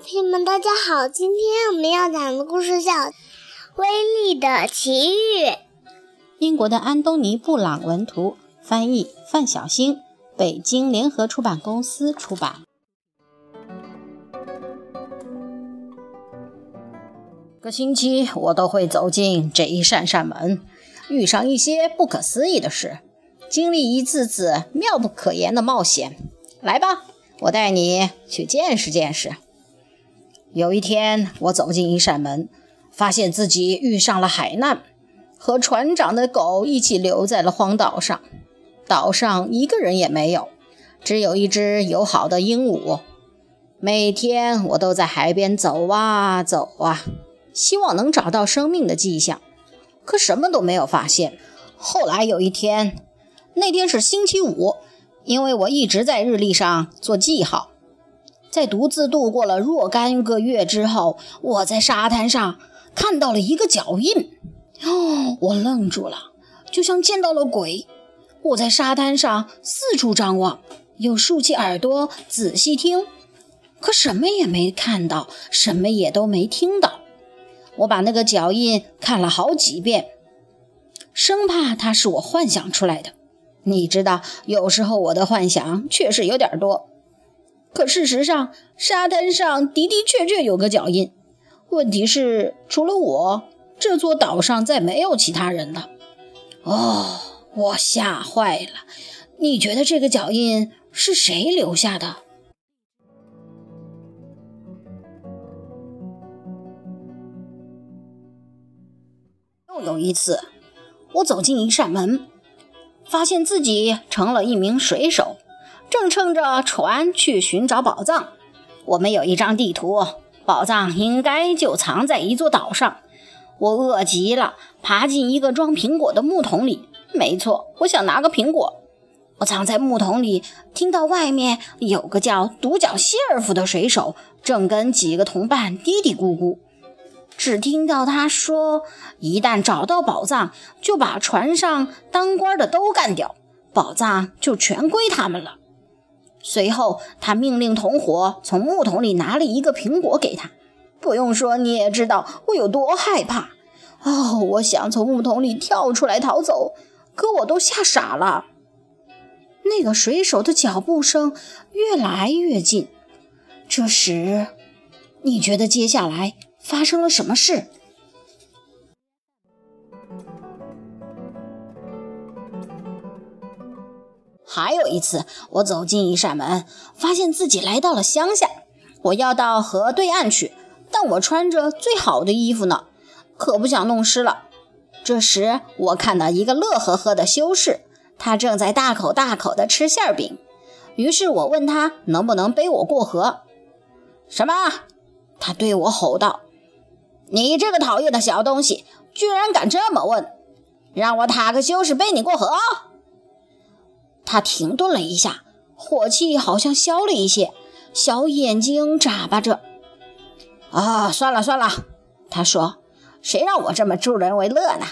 朋友们，大家好！今天我们要讲的故事叫《威力的奇遇》。英国的安东尼·布朗文图，翻译范小星，北京联合出版公司出版。个星期我都会走进这一扇扇门，遇上一些不可思议的事，经历一次次妙不可言的冒险。来吧，我带你去见识见识。有一天，我走进一扇门，发现自己遇上了海难，和船长的狗一起留在了荒岛上。岛上一个人也没有，只有一只友好的鹦鹉。每天我都在海边走啊走啊，希望能找到生命的迹象，可什么都没有发现。后来有一天，那天是星期五，因为我一直在日历上做记号。在独自度过了若干个月之后，我在沙滩上看到了一个脚印。哦，我愣住了，就像见到了鬼。我在沙滩上四处张望，又竖起耳朵仔细听，可什么也没看到，什么也都没听到。我把那个脚印看了好几遍，生怕它是我幻想出来的。你知道，有时候我的幻想确实有点多。可事实上，沙滩上的的确确有个脚印。问题是，除了我，这座岛上再没有其他人了。哦，我吓坏了！你觉得这个脚印是谁留下的？又有一次，我走进一扇门，发现自己成了一名水手。正乘着船去寻找宝藏，我们有一张地图，宝藏应该就藏在一座岛上。我饿极了，爬进一个装苹果的木桶里。没错，我想拿个苹果。我藏在木桶里，听到外面有个叫独角希尔夫的水手正跟几个同伴嘀嘀咕咕。只听到他说：“一旦找到宝藏，就把船上当官的都干掉，宝藏就全归他们了。”随后，他命令同伙从木桶里拿了一个苹果给他。不用说，你也知道我有多害怕。哦，我想从木桶里跳出来逃走，可我都吓傻了。那个水手的脚步声越来越近。这时，你觉得接下来发生了什么事？还有一次，我走进一扇门，发现自己来到了乡下。我要到河对岸去，但我穿着最好的衣服呢，可不想弄湿了。这时，我看到一个乐呵呵的修士，他正在大口大口地吃馅饼。于是我问他能不能背我过河。什么？他对我吼道：“你这个讨厌的小东西，居然敢这么问！让我塔克修士背你过河！”他停顿了一下，火气好像消了一些，小眼睛眨巴着。啊，算了算了，他说：“谁让我这么助人为乐呢？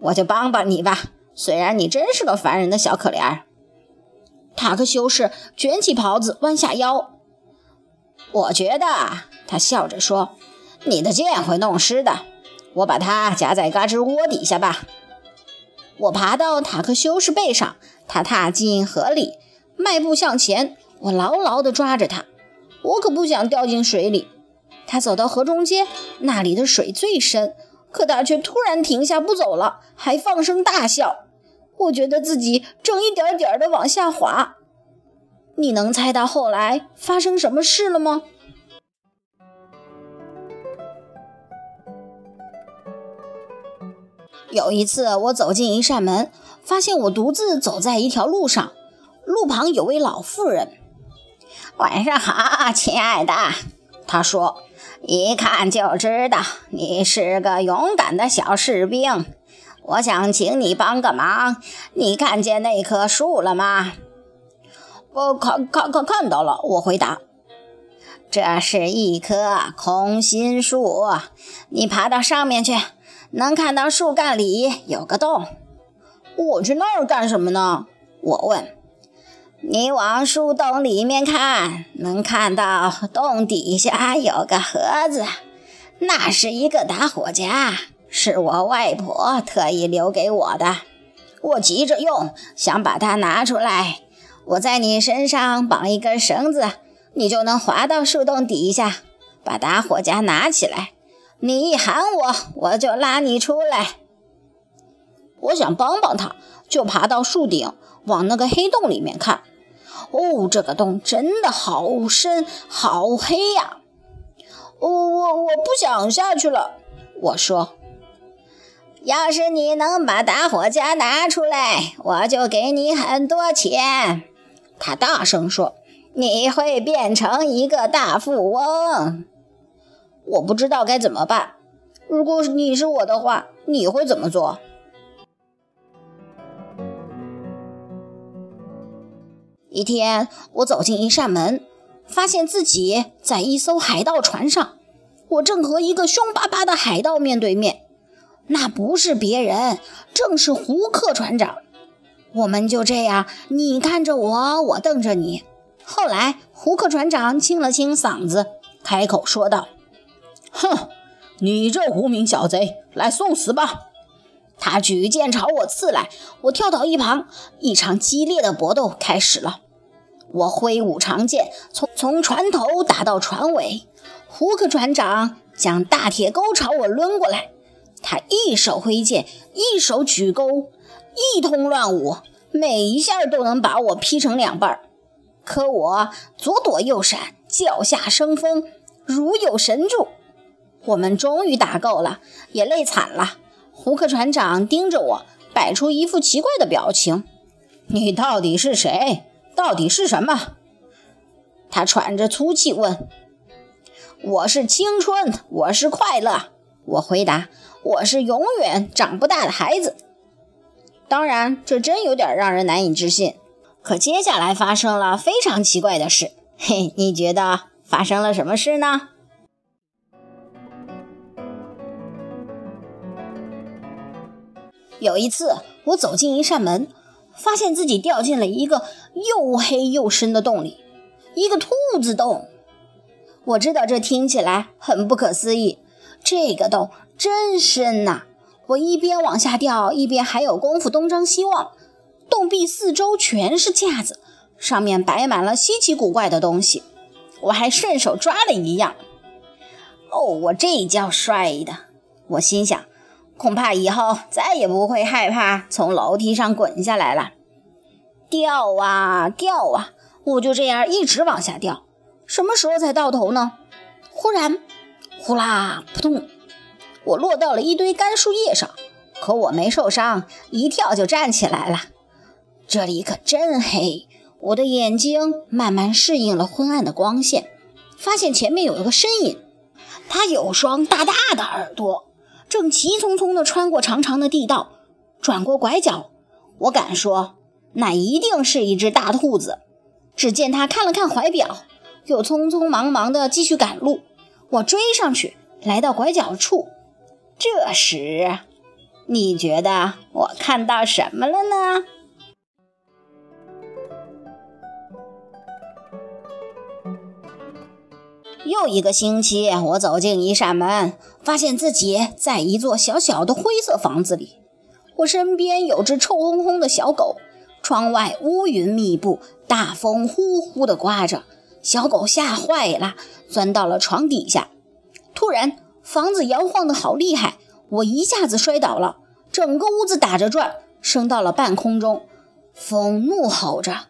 我就帮帮你吧。虽然你真是个烦人的小可怜。”塔克修士卷起袍子，弯下腰。我觉得，他笑着说：“你的剑会弄湿的。我把它夹在嘎吱窝底下吧。”我爬到塔克修士背上。他踏进河里，迈步向前，我牢牢地抓着他，我可不想掉进水里。他走到河中间，那里的水最深，可他却突然停下不走了，还放声大笑。我觉得自己正一点点地往下滑。你能猜到后来发生什么事了吗？有一次，我走进一扇门。发现我独自走在一条路上，路旁有位老妇人。晚上好，亲爱的，她说：“一看就知道你是个勇敢的小士兵。我想请你帮个忙。你看见那棵树了吗？”“我看看看看到了。”我回答。“这是一棵空心树，你爬到上面去，能看到树干里有个洞。”我去那儿干什么呢？我问。你往树洞里面看，能看到洞底下有个盒子，那是一个打火夹，是我外婆特意留给我的。我急着用，想把它拿出来。我在你身上绑一根绳子，你就能滑到树洞底下，把打火夹拿起来。你一喊我，我就拉你出来。我想帮帮他，就爬到树顶，往那个黑洞里面看。哦，这个洞真的好深，好黑呀！我我我不想下去了。我说：“要是你能把打火夹拿出来，我就给你很多钱。”他大声说：“你会变成一个大富翁。”我不知道该怎么办。如果你是我的话，你会怎么做？一天，我走进一扇门，发现自己在一艘海盗船上。我正和一个凶巴巴的海盗面对面，那不是别人，正是胡克船长。我们就这样，你看着我，我瞪着你。后来，胡克船长清了清嗓子，开口说道：“哼，你这无名小贼，来送死吧！”他举剑朝我刺来，我跳到一旁，一场激烈的搏斗开始了。我挥舞长剑，从从船头打到船尾。胡克船长将大铁钩朝我抡过来，他一手挥剑，一手举钩，一通乱舞，每一下都能把我劈成两半。可我左躲右闪，脚下生风，如有神助。我们终于打够了，也累惨了。胡克船长盯着我，摆出一副奇怪的表情：“你到底是谁？到底是什么？”他喘着粗气问：“我是青春，我是快乐。”我回答：“我是永远长不大的孩子。”当然，这真有点让人难以置信。可接下来发生了非常奇怪的事。嘿，你觉得发生了什么事呢？有一次，我走进一扇门，发现自己掉进了一个又黑又深的洞里，一个兔子洞。我知道这听起来很不可思议，这个洞真深呐！我一边往下掉，一边还有功夫东张西望。洞壁四周全是架子，上面摆满了稀奇古怪的东西。我还顺手抓了一样。哦，我这叫帅的！我心想。恐怕以后再也不会害怕从楼梯上滚下来了。掉啊掉啊，我就这样一直往下掉，什么时候才到头呢？忽然，呼啦扑通，我落到了一堆干树叶上，可我没受伤，一跳就站起来了。这里可真黑，我的眼睛慢慢适应了昏暗的光线，发现前面有一个身影，他有双大大的耳朵。正急匆匆地穿过长长的地道，转过拐角，我敢说，那一定是一只大兔子。只见他看了看怀表，又匆匆忙忙地继续赶路。我追上去，来到拐角处，这时，你觉得我看到什么了呢？又一个星期，我走进一扇门，发现自己在一座小小的灰色房子里。我身边有只臭烘烘的小狗，窗外乌云密布，大风呼呼地刮着。小狗吓坏了，钻到了床底下。突然，房子摇晃得好厉害，我一下子摔倒了，整个屋子打着转，升到了半空中。风怒吼着。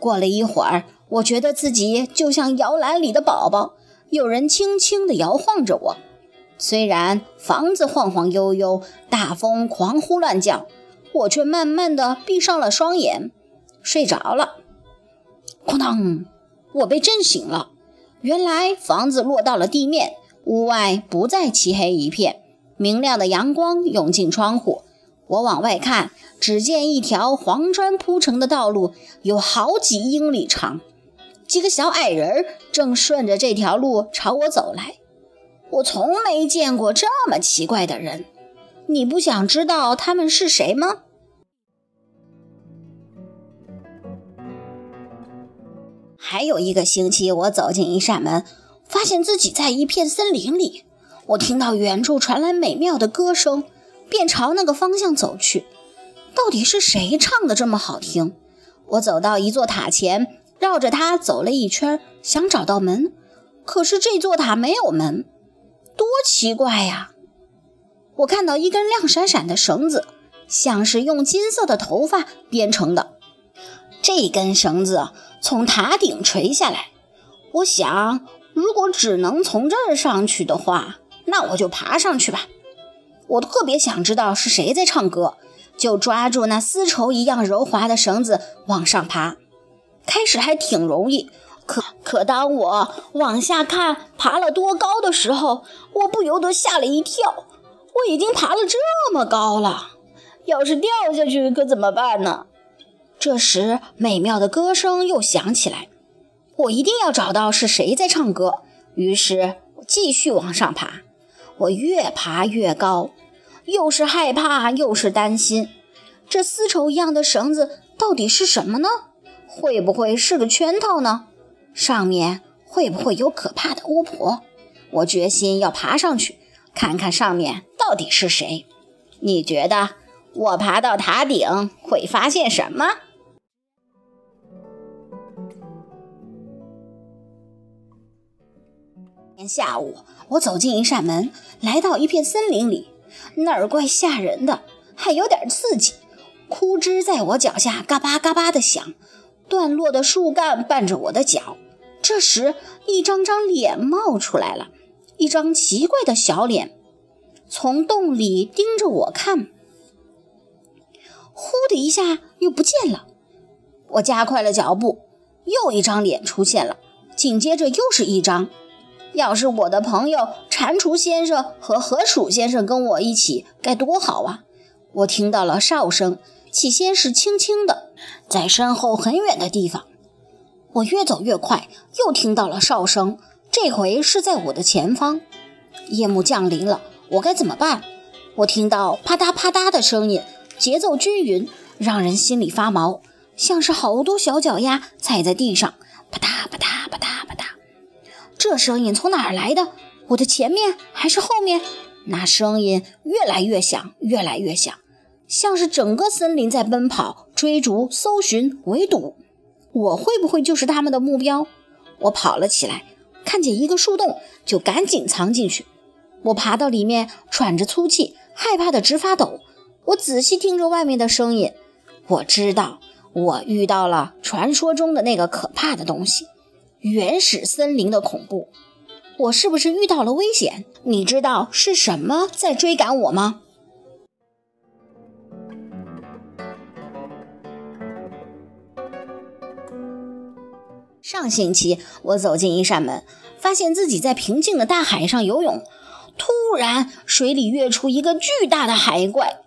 过了一会儿，我觉得自己就像摇篮里的宝宝，有人轻轻地摇晃着我。虽然房子晃晃悠悠，大风狂呼乱叫，我却慢慢地闭上了双眼，睡着了。哐当！我被震醒了。原来房子落到了地面，屋外不再漆黑一片，明亮的阳光涌进窗户。我往外看，只见一条黄砖铺成的道路，有好几英里长。几个小矮人正顺着这条路朝我走来。我从没见过这么奇怪的人。你不想知道他们是谁吗？还有一个星期，我走进一扇门，发现自己在一片森林里。我听到远处传来美妙的歌声，便朝那个方向走去。到底是谁唱的这么好听？我走到一座塔前，绕着它走了一圈，想找到门，可是这座塔没有门，多奇怪呀！我看到一根亮闪闪的绳子，像是用金色的头发编成的。这根绳子从塔顶垂下来。我想，如果只能从这儿上去的话，那我就爬上去吧。我特别想知道是谁在唱歌，就抓住那丝绸一样柔滑的绳子往上爬。开始还挺容易，可可当我往下看爬了多高的时候，我不由得吓了一跳。我已经爬了这么高了，要是掉下去可怎么办呢？这时，美妙的歌声又响起来。我一定要找到是谁在唱歌。于是，我继续往上爬。我越爬越高，又是害怕又是担心。这丝绸一样的绳子到底是什么呢？会不会是个圈套呢？上面会不会有可怕的巫婆？我决心要爬上去，看看上面到底是谁。你觉得我爬到塔顶会发现什么？下午，我走进一扇门，来到一片森林里，那儿怪吓人的，还有点刺激。枯枝在我脚下嘎巴嘎巴的响，断落的树干绊着我的脚。这时，一张张脸冒出来了，一张奇怪的小脸，从洞里盯着我看。呼的一下又不见了，我加快了脚步，又一张脸出现了，紧接着又是一张。要是我的朋友蟾蜍先生和河鼠先生跟我一起，该多好啊！我听到了哨声，起先是轻轻的，在身后很远的地方。我越走越快，又听到了哨声，这回是在我的前方。夜幕降临了，我该怎么办？我听到啪嗒啪嗒的声音，节奏均匀，让人心里发毛，像是好多小脚丫踩在地上，啪嗒啪嗒啪嗒啪嗒。这声音从哪儿来的？我的前面还是后面？那声音越来越响，越来越响，像是整个森林在奔跑、追逐、搜寻、围堵。我会不会就是他们的目标？我跑了起来，看见一个树洞，就赶紧藏进去。我爬到里面，喘着粗气，害怕的直发抖。我仔细听着外面的声音，我知道我遇到了传说中的那个可怕的东西。原始森林的恐怖，我是不是遇到了危险？你知道是什么在追赶我吗？上星期我走进一扇门，发现自己在平静的大海上游泳，突然水里跃出一个巨大的海怪，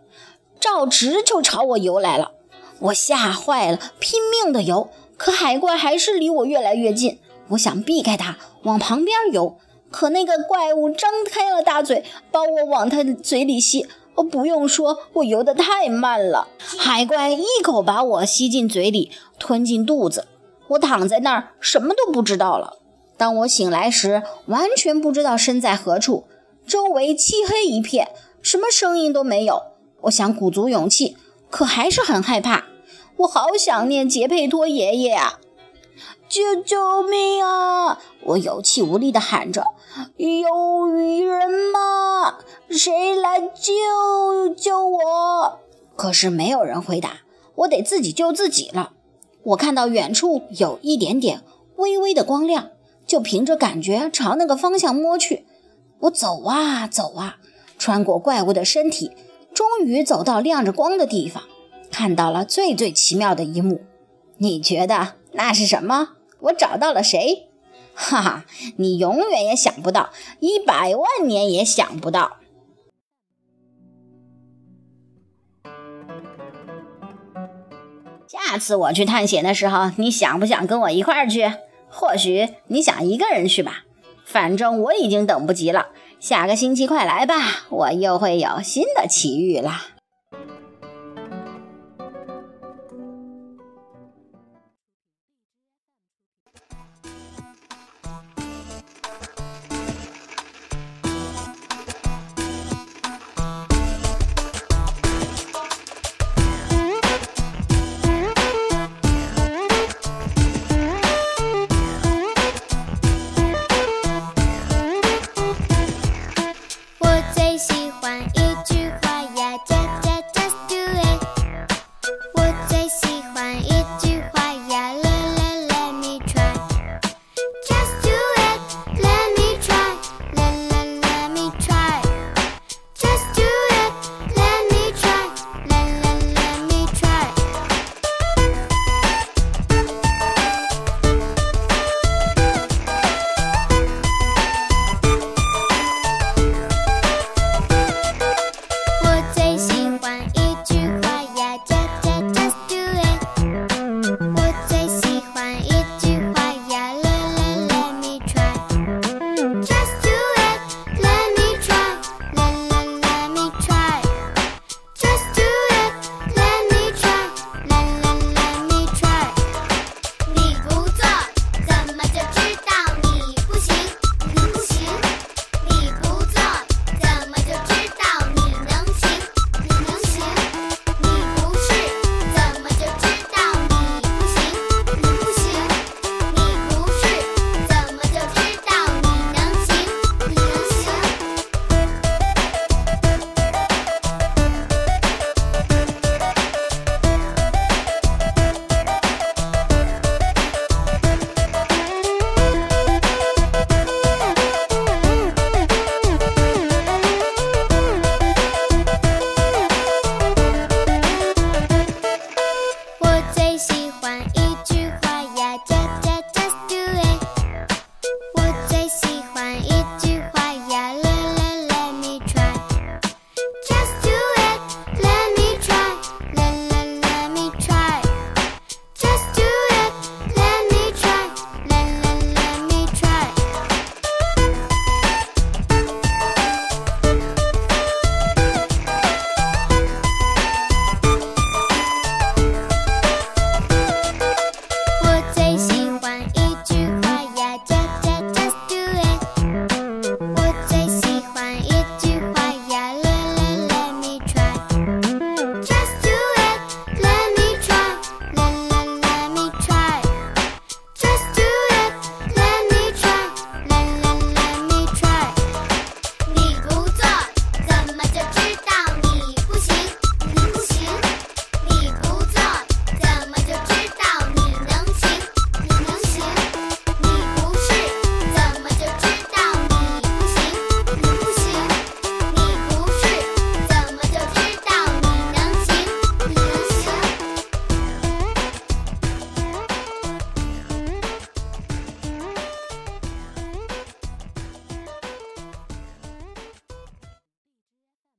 照直就朝我游来了。我吓坏了，拼命的游，可海怪还是离我越来越近。我想避开它，往旁边游，可那个怪物张开了大嘴，把我往它的嘴里吸。哦，不用说，我游得太慢了。海怪一口把我吸进嘴里，吞进肚子。我躺在那儿，什么都不知道了。当我醒来时，完全不知道身在何处，周围漆黑一片，什么声音都没有。我想鼓足勇气，可还是很害怕。我好想念杰佩托爷爷呀！救救命啊！我有气无力地喊着：“有鱼人吗？谁来救救我？”可是没有人回答，我得自己救自己了。我看到远处有一点点微微的光亮，就凭着感觉朝那个方向摸去。我走啊走啊，穿过怪物的身体，终于走到亮着光的地方，看到了最最奇妙的一幕。你觉得那是什么？我找到了谁？哈哈，你永远也想不到，一百万年也想不到。下次我去探险的时候，你想不想跟我一块儿去？或许你想一个人去吧。反正我已经等不及了，下个星期快来吧，我又会有新的奇遇了。